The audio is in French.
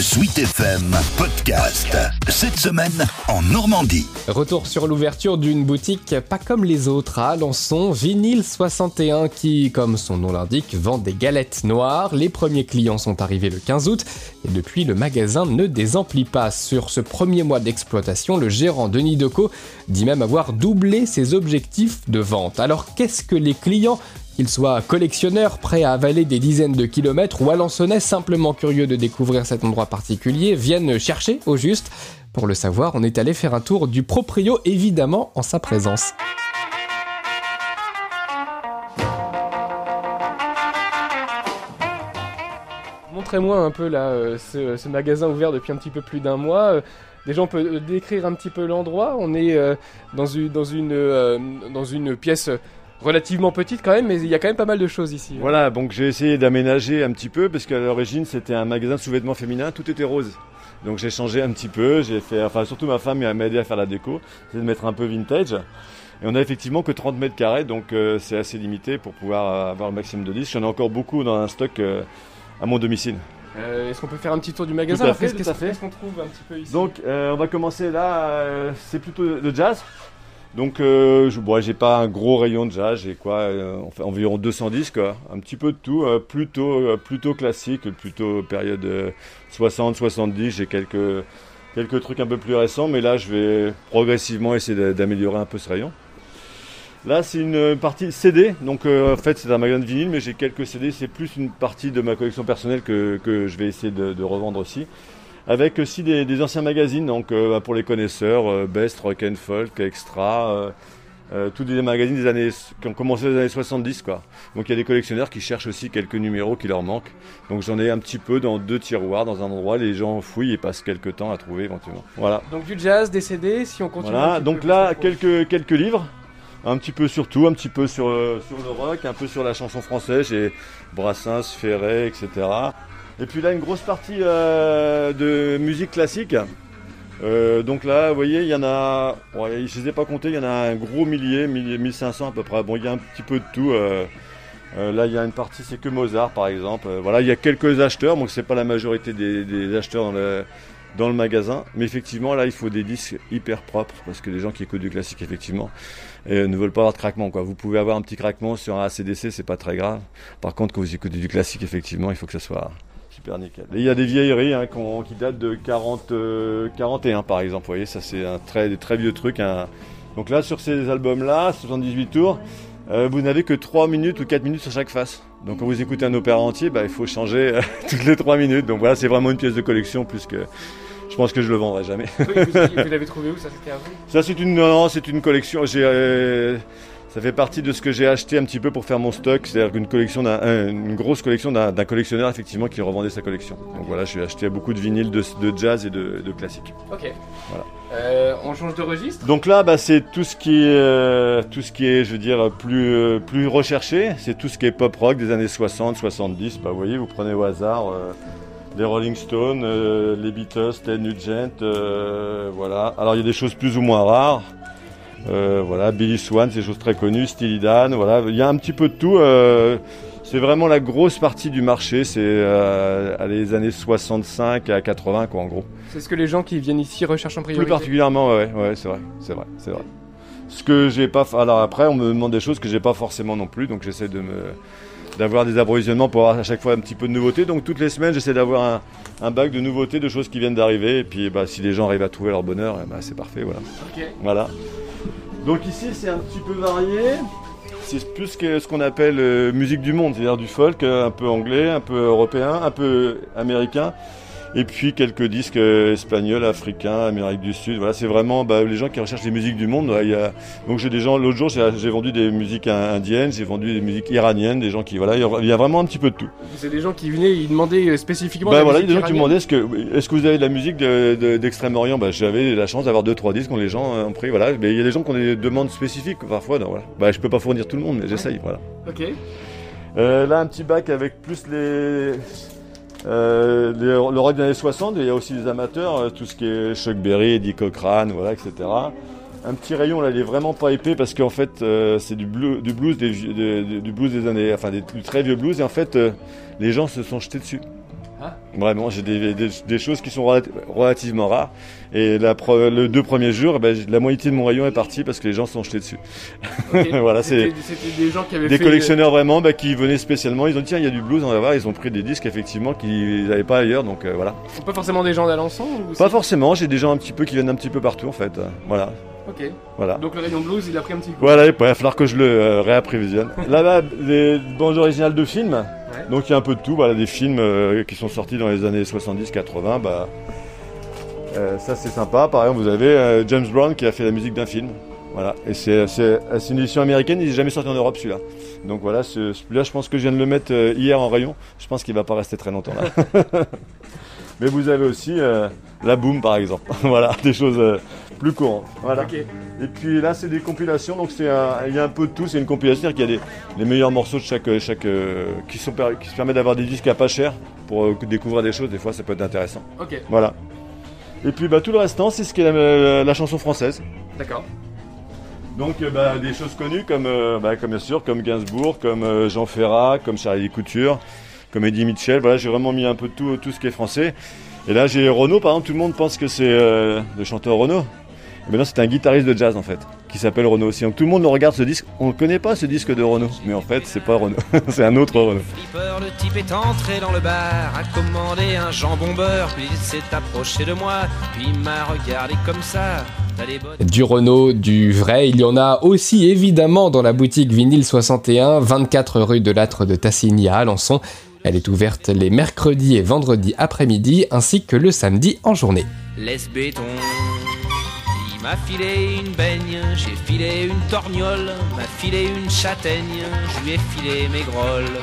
Sweet FM Podcast. Cette semaine en Normandie. Retour sur l'ouverture d'une boutique pas comme les autres à Alençon, Vinyl 61 qui, comme son nom l'indique, vend des galettes noires. Les premiers clients sont arrivés le 15 août et depuis le magasin ne désemplit pas. Sur ce premier mois d'exploitation, le gérant Denis Decaux dit même avoir doublé ses objectifs de vente. Alors qu'est-ce que les clients qu'ils soient collectionneurs prêts à avaler des dizaines de kilomètres ou alençonnais simplement curieux de découvrir cet endroit particulier viennent chercher au juste. Pour le savoir, on est allé faire un tour du proprio, évidemment en sa présence. Montrez-moi un peu là euh, ce, magasin ouvert depuis un petit peu plus d'un mois. Euh, déjà, on peut décrire un petit peu l'endroit. On est euh, une, dans une pièce relativement petite quand même, mais il y a quand même pas mal de choses ici. Voilà, donc j'ai essayé d'aménager un petit peu parce qu'à l'origine c'était un magasin de sous-vêtements féminins, tout était rose. Donc j'ai changé un petit peu, j'ai fait, enfin surtout ma femme m'a aidé à faire la déco, c'est de mettre un peu vintage. Et on a effectivement que 30 mètres carrés, donc euh, c'est assez limité pour pouvoir avoir le maximum de disques. J'en ai encore beaucoup dans un stock euh, à mon domicile. Euh, est-ce qu'on peut faire un petit tour du magasin Qu'est-ce qu'on trouve un petit peu ici? Donc on va commencer là, c'est plutôt le jazz. Donc, euh, je, bon, j'ai pas un gros rayon de jazz, j'ai quoi, euh, environ 210 quoi, un petit peu de tout, euh, plutôt, plutôt classique, plutôt période 60-70. J'ai quelques quelques trucs un peu plus récents, mais là, je vais progressivement essayer d'améliorer un peu ce rayon. Là, c'est une partie CD, donc en fait, c'est un magasin de vinyle, mais j'ai quelques CD. C'est plus une partie de ma collection personnelle que, que je vais essayer de revendre aussi avec aussi des, anciens magazines, donc euh, pour les connaisseurs, euh, Best, Rock and Folk, Extra, euh, tous des magazines des années qui ont commencé dans les années 70 quoi. Donc il y a des collectionneurs qui cherchent aussi quelques numéros qui leur manquent. Donc j'en ai un petit peu dans deux tiroirs dans un endroit, les gens fouillent et passent quelques temps à trouver éventuellement. Voilà. Donc du jazz, des CD, si on continue. Voilà, donc là quelques quelques livres. Un petit peu sur tout, un petit peu sur, sur le rock, un peu sur la chanson française, j'ai Brassens, Ferré, etc. Et puis là, une grosse partie euh, de musique classique. Euh, donc là, vous voyez, il y en a, je ne les pas comptés, il y en a un gros millier, 1500 à peu près. Bon, il y a un petit peu de tout. Euh, là, il y a une partie, c'est que Mozart, par exemple. voilà, il y a quelques acheteurs, donc c'est pas la majorité des, acheteurs dans le, dans le magasin. Mais effectivement, là, il faut des disques hyper propres, parce que les gens qui écoutent du classique, effectivement, ne veulent pas avoir de craquement. Vous pouvez avoir un petit craquement sur un ACDC, c'est pas très grave. Par contre, quand vous écoutez du classique, effectivement, il faut que ça soit Super nickel. il y a des vieilleries hein, qui datent de 40, 41 euh, par exemple. Vous voyez, ça c'est un très, très vieux truc. Donc là, sur ces albums-là, 78 tours, euh, vous n'avez que 3 minutes ou 4 minutes sur chaque face. Donc quand vous écoutez un opéra entier, bah, il faut changer euh, toutes les 3 minutes. Donc voilà, c'est vraiment une pièce de collection plus que... Je pense que je le vendrai jamais. vous, l'avez trouvé où? Ça c'était à vous? Ça c'est une, non, c'est une collection. J'ai ça fait partie de ce que j'ai acheté un petit peu pour faire mon stock, c'est-à-dire une collection, une grosse collection d'un collectionneur effectivement qui revendait sa collection. Donc voilà, j'ai acheté beaucoup de vinyles de, jazz et de, de classiques. Ok. Voilà. Euh, on change de registre? Donc là, bah, c'est tout ce qui est, euh, tout ce qui est, je veux dire, plus, euh, plus recherché. C'est tout ce qui est pop rock des années 60, 70. Bah, vous voyez, vous prenez au hasard les Rolling Stones, les Beatles, Ted Nugent, voilà. Alors il y a des choses plus ou moins rares. Euh, voilà, Billy Swan, c'est des choses très connues, Steely Dan, voilà, il y a un petit peu de tout. Euh, c'est vraiment la grosse partie du marché, c'est euh, les années 65 à 80 quoi en gros. C'est ce que les gens qui viennent ici recherchent en priorité. Plus particulièrement, ouais, ouais, c'est vrai, c'est vrai, c'est vrai. Ce que j'ai pas, alors après on me demande des choses que j'ai pas forcément non plus, donc j'essaie de me d'avoir des approvisionnements pour avoir à chaque fois un petit peu de nouveautés. Donc toutes les semaines, j'essaie d'avoir un, un, bac de nouveautés, de choses qui viennent d'arriver. Et puis bah, si les gens arrivent à trouver leur bonheur, eh bah, c'est parfait. Voilà. Voilà. Donc ici c'est un petit peu varié. C'est plus que ce qu'on appelle euh, musique du monde, c'est-à-dire du folk, un peu anglais, un peu européen, un peu américain. Et puis quelques disques euh, espagnols, africains, Amérique du Sud. Voilà, c'est vraiment bah, les gens qui recherchent les musiques du monde. Il y a... Donc j'ai des gens. L'autre jour, j'ai vendu des musiques indiennes, j'ai vendu des musiques iraniennes, des gens qui voilà, il y a vraiment un petit peu de tout. C'est des gens qui venaient, ils demandaient euh, spécifiquement. Bah voilà, des gens qui demandaient est-ce que est-ce que vous avez de la musique d'Extrême-Orient? Bah, j'avais la chance d'avoir deux trois disques quand les gens ont pris. Voilà, mais il y a des gens qui ont des demandes spécifiques parfois. Donc, voilà. Bah je peux pas fournir tout le monde, mais j'essaye. Voilà. Ok. Euh, là un petit bac avec plus les euh, le, rock des années 60, il y a aussi des amateurs, euh, tout ce qui est Chuck Berry, Eddie Cochrane, voilà, etc. Un petit rayon là, il est vraiment pas épais parce qu'en fait, euh, c'est du, blues, des, du blues des années, enfin, des, du très vieux blues, et en fait, les gens se sont jetés dessus. Vraiment, j'ai des, des, des choses qui sont rela- relativement rares. Et la, pre- le deux premiers jours, ben, la moitié de mon rayon est partie parce que les gens se sont jetés dessus. Ok. Voilà, c'est- des gens qui avaient Des fait- collectionneurs vraiment bah, qui venaient spécialement, ils ont dit tiens il y a du blues, on va voir, ils ont pris des disques effectivement qu'ils n'avaient pas ailleurs, donc euh, voilà. Pas forcément des gens d'Alençon Pas forcément, j'ai des gens un petit peu qui viennent un petit peu partout en fait, voilà, Ok. voilà. Donc le rayon blues, il a pris un petit coup. Voilà, il va falloir que je le euh, réapprévisionne. Là-bas, les bandes originales de films, donc il y a un peu de tout, voilà, des films euh, qui sont sortis dans les années 70-80, bah, euh, ça c'est sympa. Par exemple, vous avez euh, James Brown qui a fait la musique d'un film. Voilà, et c'est une édition américaine, il n'est jamais sorti en Europe celui-là. Donc voilà, ce- celui-là je pense que je viens de le mettre hier en rayon, je pense qu'il va pas rester très longtemps là. Mais vous avez aussi euh, la boom par exemple, voilà, des choses euh, plus courantes. Voilà. Et puis là, c'est des compilations, donc c'est un- il y a un peu de tout. C'est une compilation, c'est-à-dire qu'il y a des, les meilleurs morceaux de chaque, chaque euh, qui, sont, qui se permettent d'avoir des disques à pas cher pour découvrir des choses. Des fois, ça peut être intéressant. Ok. Voilà. Et puis bah, tout le restant, c'est ce qu'est la, la chanson française. D'accord. Donc bah, des choses connues comme, bah, comme bien sûr, comme Gainsbourg, comme Jean Ferrat, comme Charlie Couture, comme Eddie Mitchell. Voilà, j'ai vraiment mis un peu de tout, tout ce qui est français. Et là, j'ai Renaud, par exemple, tout le monde pense que c'est euh, le chanteur Renaud. Mais non, c'est un guitariste de jazz en fait, qui s'appelle Renaud aussi. Donc tout le monde regarde ce disque. On ne connaît pas ce disque de Renaud, mais en fait, c'est pas Renaud, c'est un autre Renaud. Flipper, le type est entré dans le bar, a commandé un jambon beurre, puis il s'est approché de moi, puis il m'a regardé comme ça. T'as les bottes. Du Renault, du vrai, il y en a aussi évidemment dans la boutique Vinyle 61, 24 rue de l'Âtre de Tassigny à Alençon. Elle est ouverte les mercredis et vendredis après-midi ainsi que le samedi en journée. Laisse béton. Il m'a filé une baigne, j'ai filé une torgnole, m'a filé une châtaigne, je lui ai filé mes grolles.